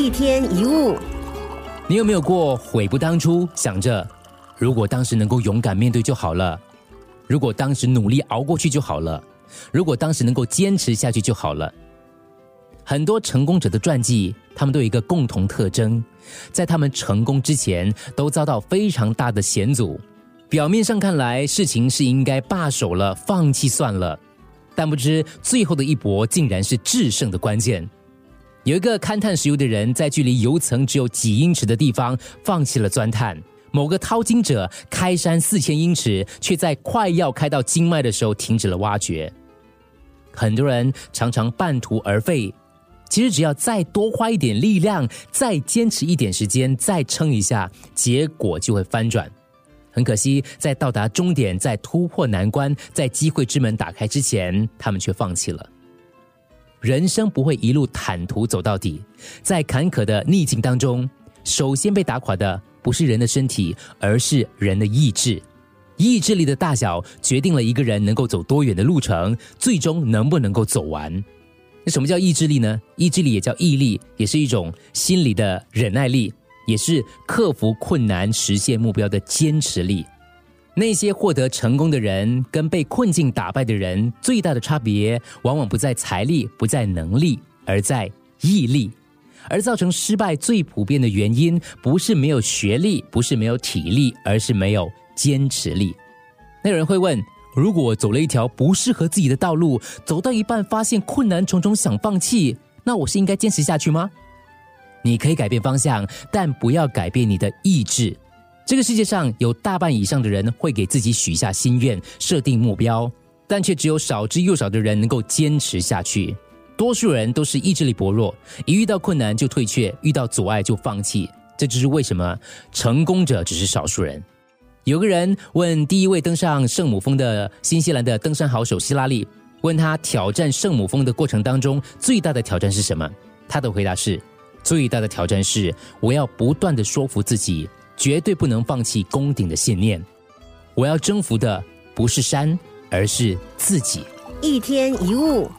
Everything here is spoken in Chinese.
一天一物，你有没有过悔不当初？想着如果当时能够勇敢面对就好了，如果当时努力熬过去就好了，如果当时能够坚持下去就好了。很多成功者的传记，他们都有一个共同特征，在他们成功之前都遭到非常大的险阻。表面上看来，事情是应该罢手了，放弃算了，但不知最后的一搏竟然是制胜的关键。有一个勘探石油的人，在距离油层只有几英尺的地方放弃了钻探；某个淘金者开山四千英尺，却在快要开到经脉的时候停止了挖掘。很多人常常半途而废，其实只要再多花一点力量，再坚持一点时间，再撑一下，结果就会翻转。很可惜，在到达终点、在突破难关、在机会之门打开之前，他们却放弃了。人生不会一路坦途走到底，在坎坷的逆境当中，首先被打垮的不是人的身体，而是人的意志。意志力的大小决定了一个人能够走多远的路程，最终能不能够走完。那什么叫意志力呢？意志力也叫毅力，也是一种心理的忍耐力，也是克服困难、实现目标的坚持力。那些获得成功的人跟被困境打败的人最大的差别，往往不在财力，不在能力，而在毅力。而造成失败最普遍的原因，不是没有学历，不是没有体力，而是没有坚持力。那有人会问：如果走了一条不适合自己的道路，走到一半发现困难重重，想放弃，那我是应该坚持下去吗？你可以改变方向，但不要改变你的意志。这个世界上有大半以上的人会给自己许下心愿、设定目标，但却只有少之又少的人能够坚持下去。多数人都是意志力薄弱，一遇到困难就退却，遇到阻碍就放弃。这就是为什么成功者只是少数人。有个人问第一位登上圣母峰的新西兰的登山好手希拉里，问他挑战圣母峰的过程当中最大的挑战是什么？他的回答是：最大的挑战是我要不断的说服自己。绝对不能放弃攻顶的信念。我要征服的不是山，而是自己。一天一物。